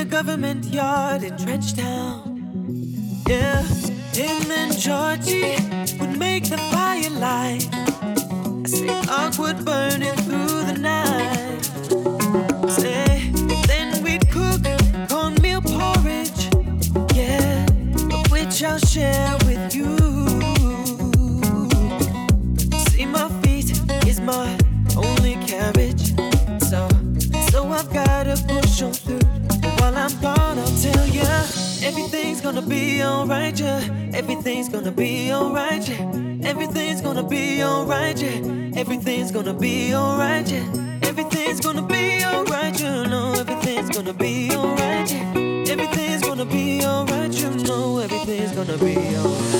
the government yard in Trench Town. Yeah, him and Georgie would make the fire light. I see awkward burning everything's gonna be alright, yeah. Everything's gonna be alright, yeah. Everything's gonna be alright, yeah. Everything's gonna be alright, yeah. Everything's gonna be alright, you know. Everything's gonna be alright, yeah. Everything's gonna be alright, you know. Everything's gonna be alright.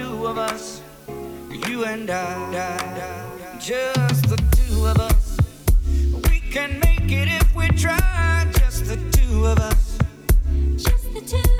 Two of us. You and I. Just the two of us We can make it if we try. Just the two of us. Just the two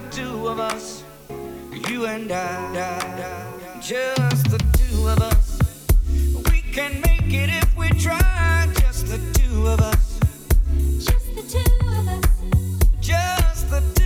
the two of us, you and I. Just the two of us, we can make it if we try. Just the two of us, Just the two of us. just the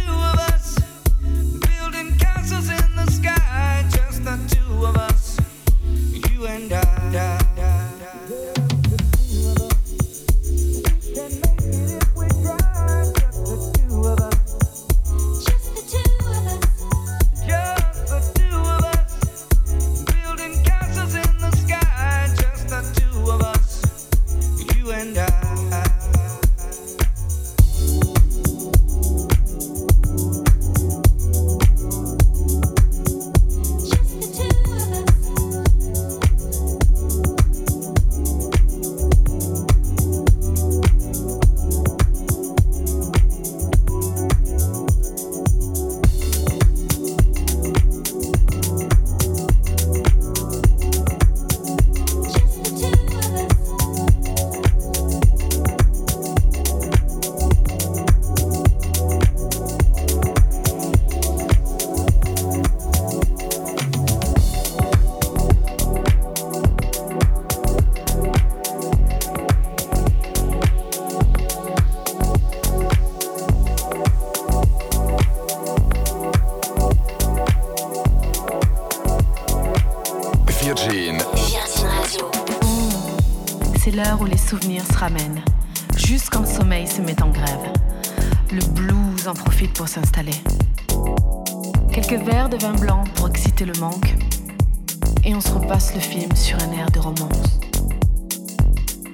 le film sur un air de romance.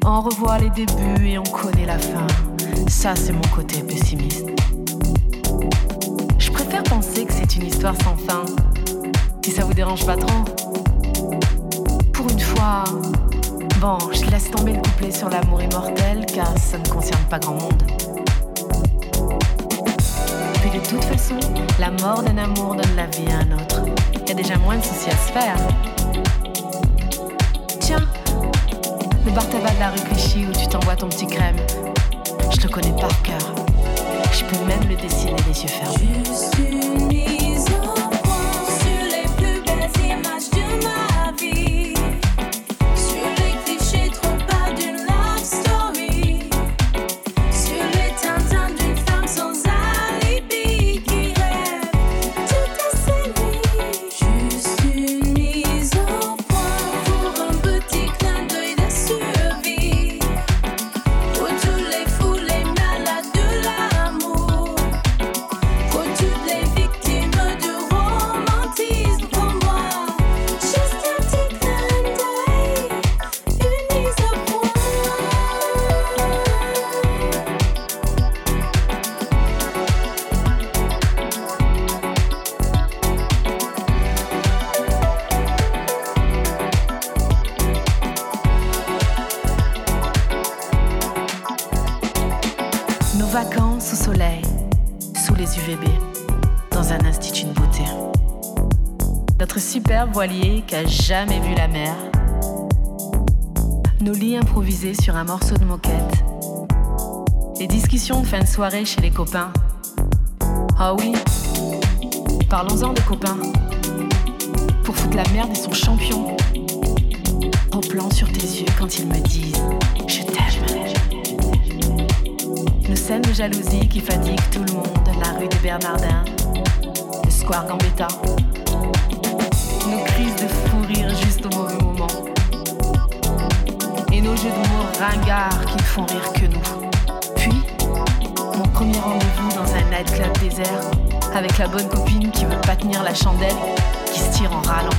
On revoit les débuts et on connaît la fin. Ça, c'est mon côté pessimiste. Je préfère penser que c'est une histoire sans fin. Si ça vous dérange pas trop. Pour une fois, bon, je laisse tomber le couplet sur l'amour immortel car ça ne concerne pas grand monde. Puis de toute façon, la mort d'un amour donne la vie à un autre. Il y a déjà moins de soucis à se faire. Le bar tabac de la rue où tu t'envoies ton petit crème, je le connais par cœur. Je peux même le dessiner les yeux fermés. Qui a jamais vu la mer. Nos lits improvisés sur un morceau de moquette. Les discussions de fin de soirée chez les copains. Ah oui, parlons-en des copains. Pour foutre la merde, ils sont champions. Au plan sur tes yeux quand ils me disent Je t'aime. Nos scènes de jalousie qui fatiguent tout le monde, la rue des Bernardins, le square Gambetta. Nos crises de fou rire juste au mauvais moment. Et nos jeux de mots ringards qui ne font rire que nous. Puis, mon premier rendez-vous dans un nightclub désert, avec la bonne copine qui veut pas tenir la chandelle, qui se tire en râlant.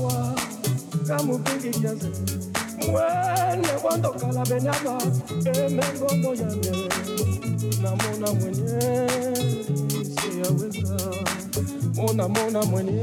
kwa kama upingi kiasi wene kwandokala mwenye mona mona mwenye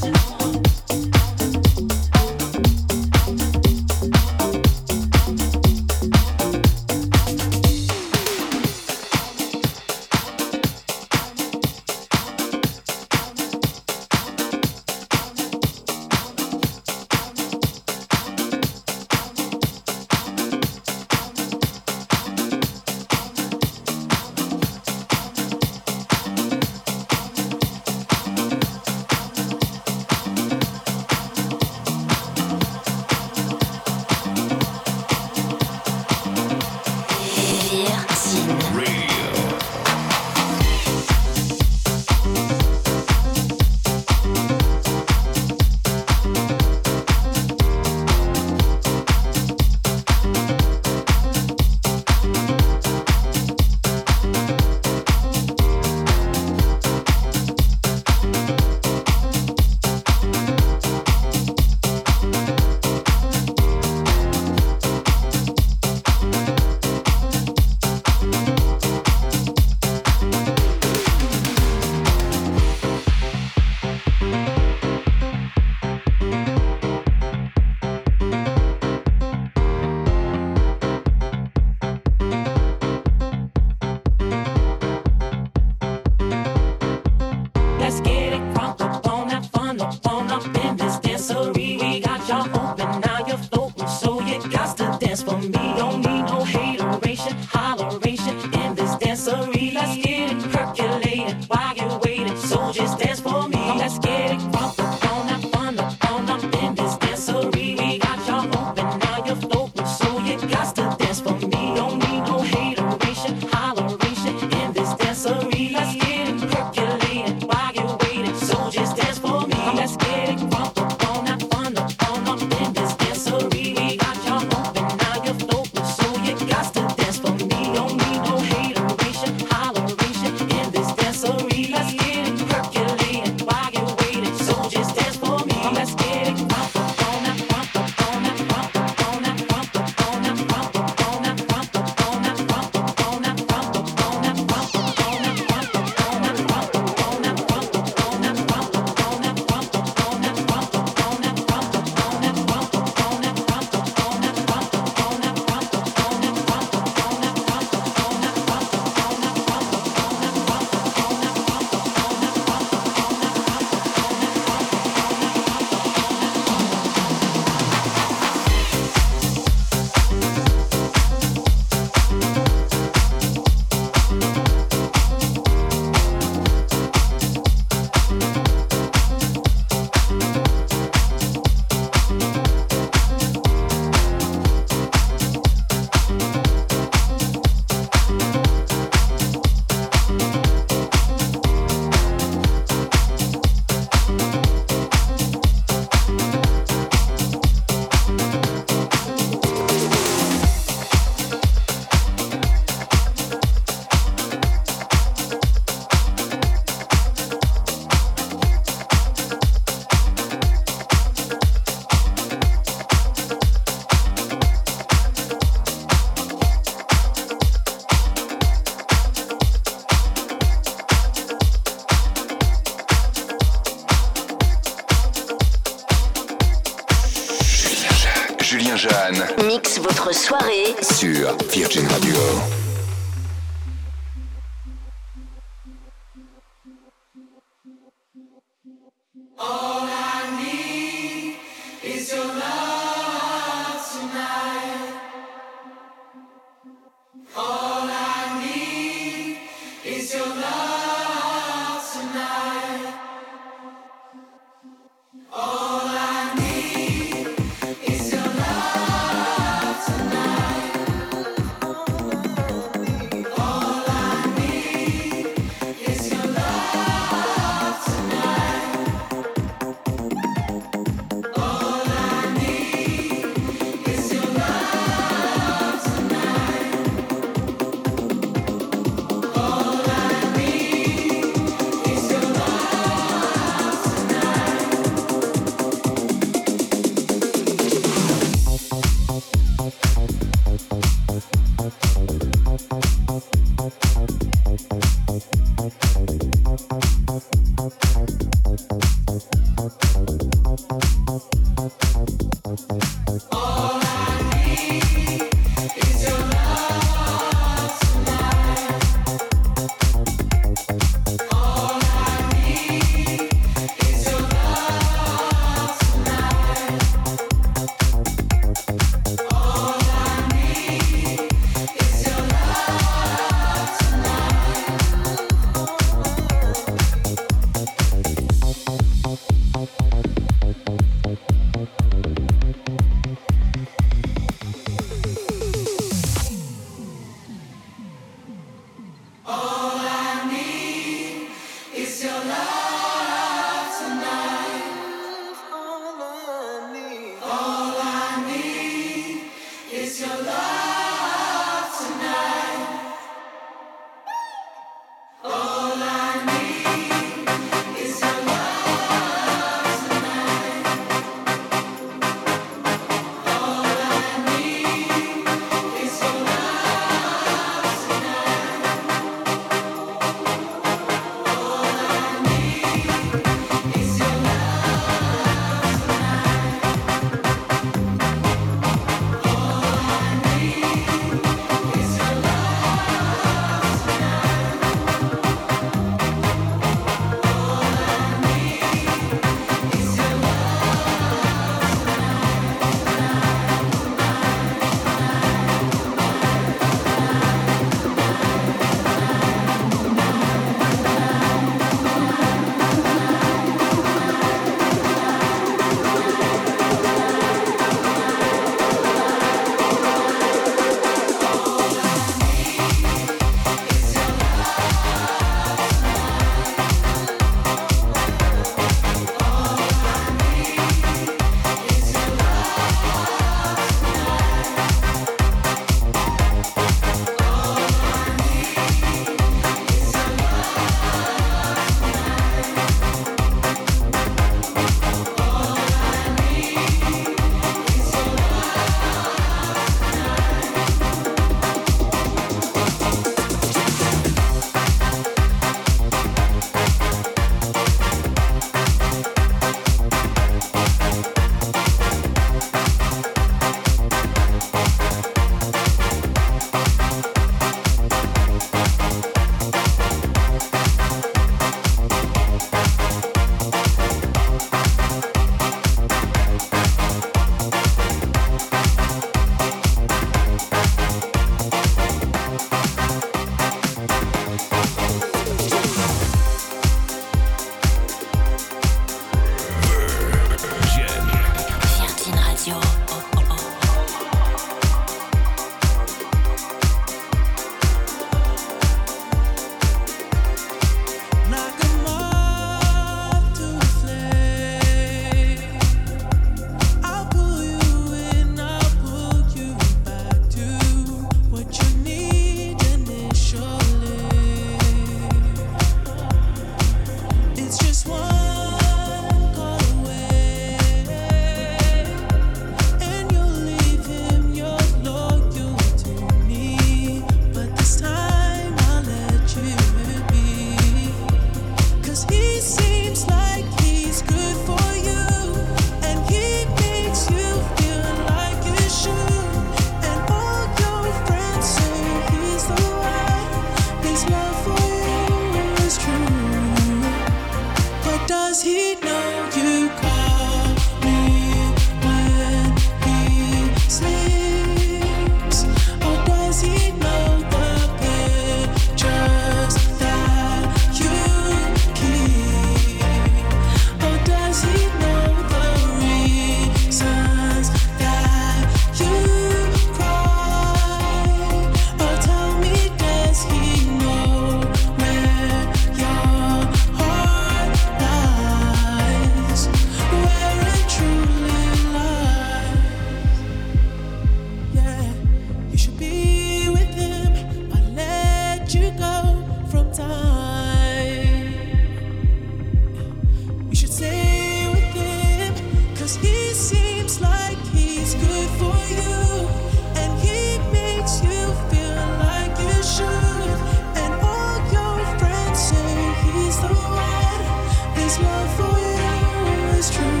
true.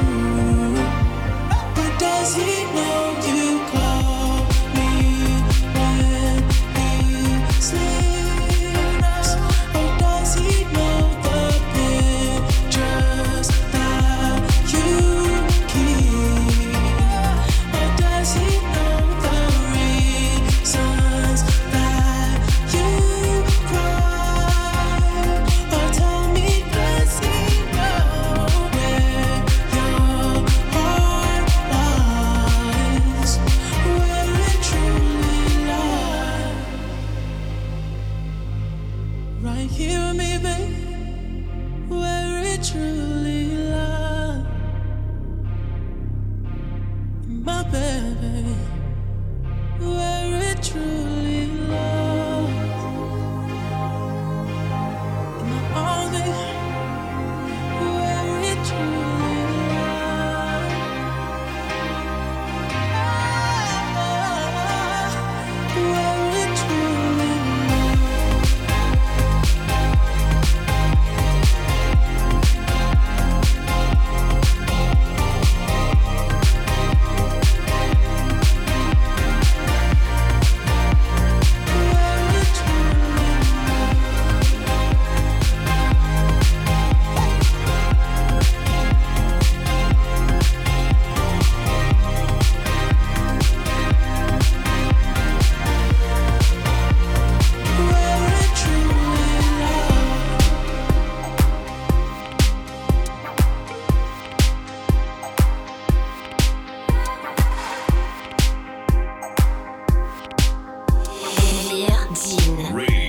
Dean.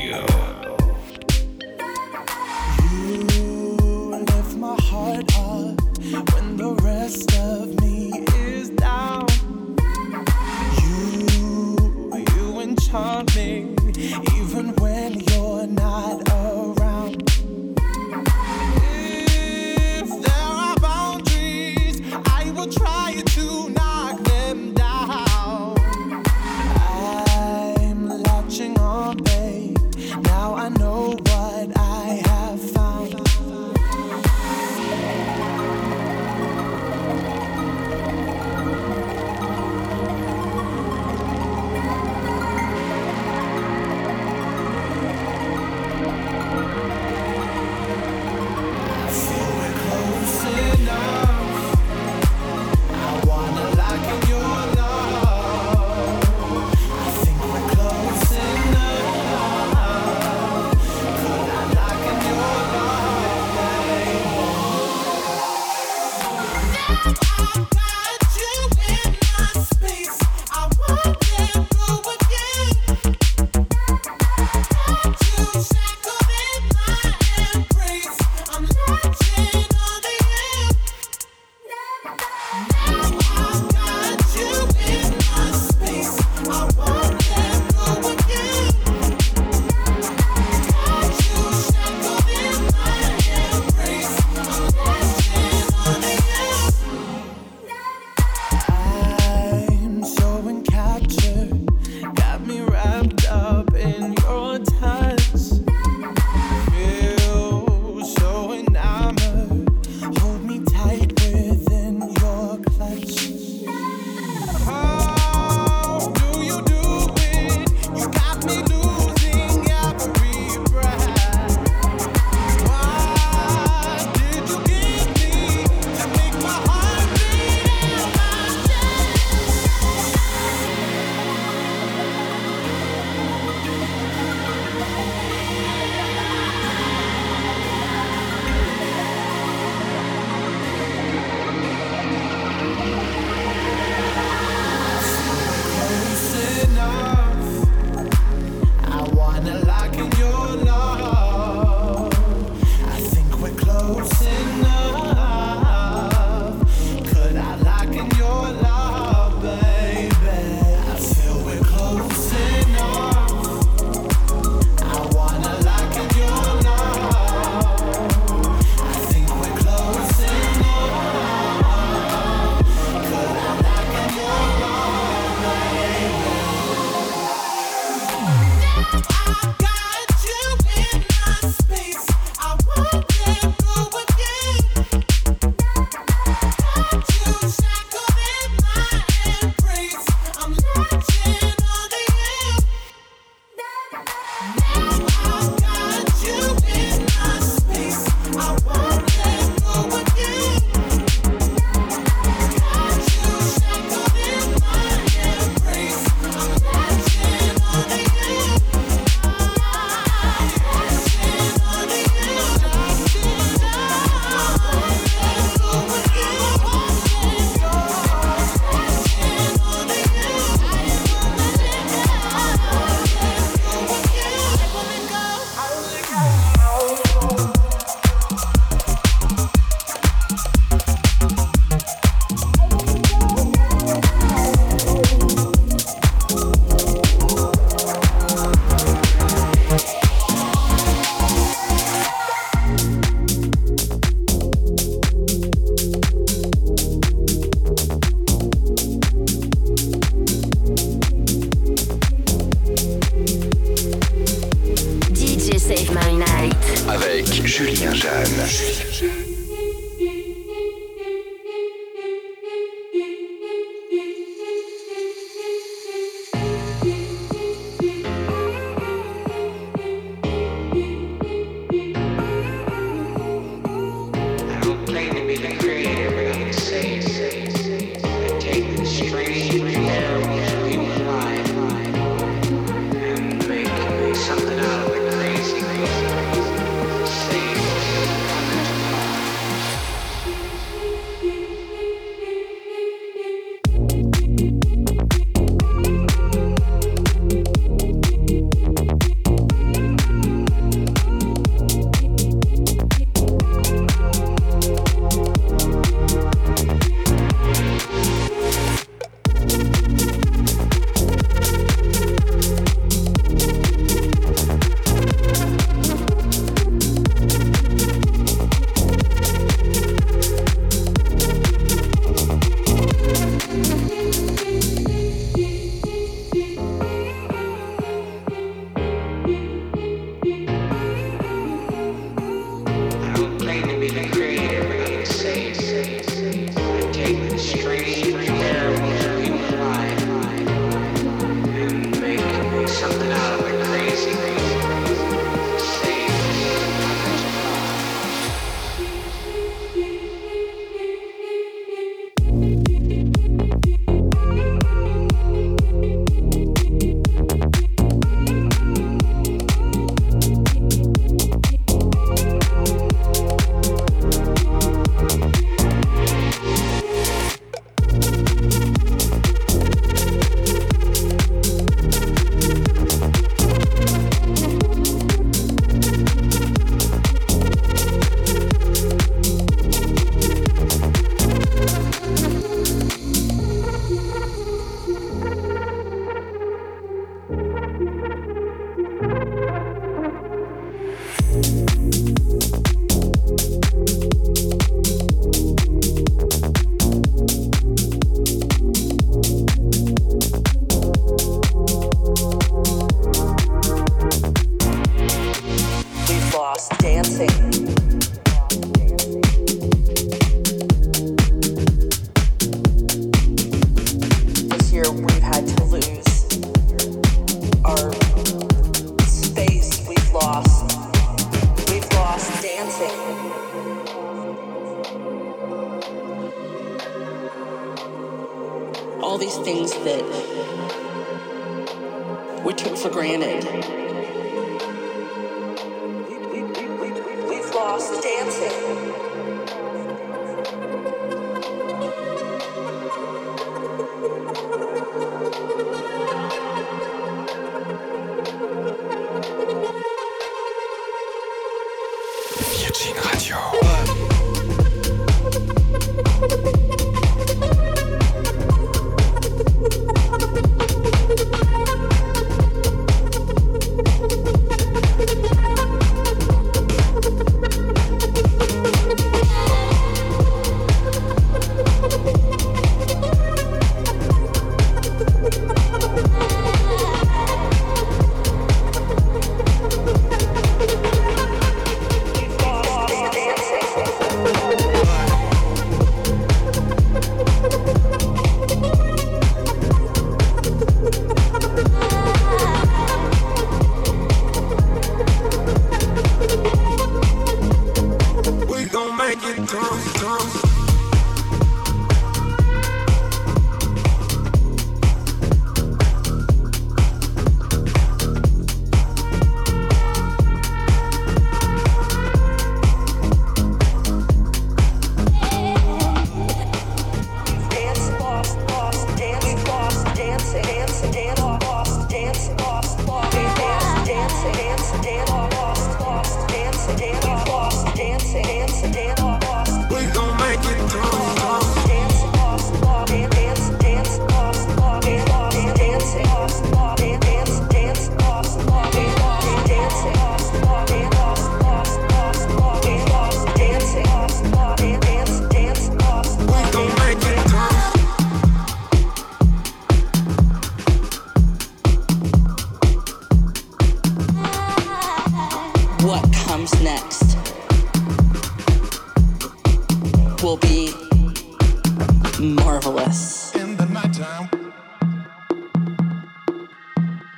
marvelous. In the nighttime,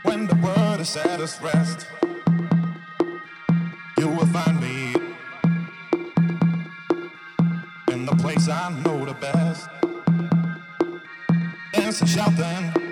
when the world is at its rest, you will find me in the place I know the best. Dancing, shouting.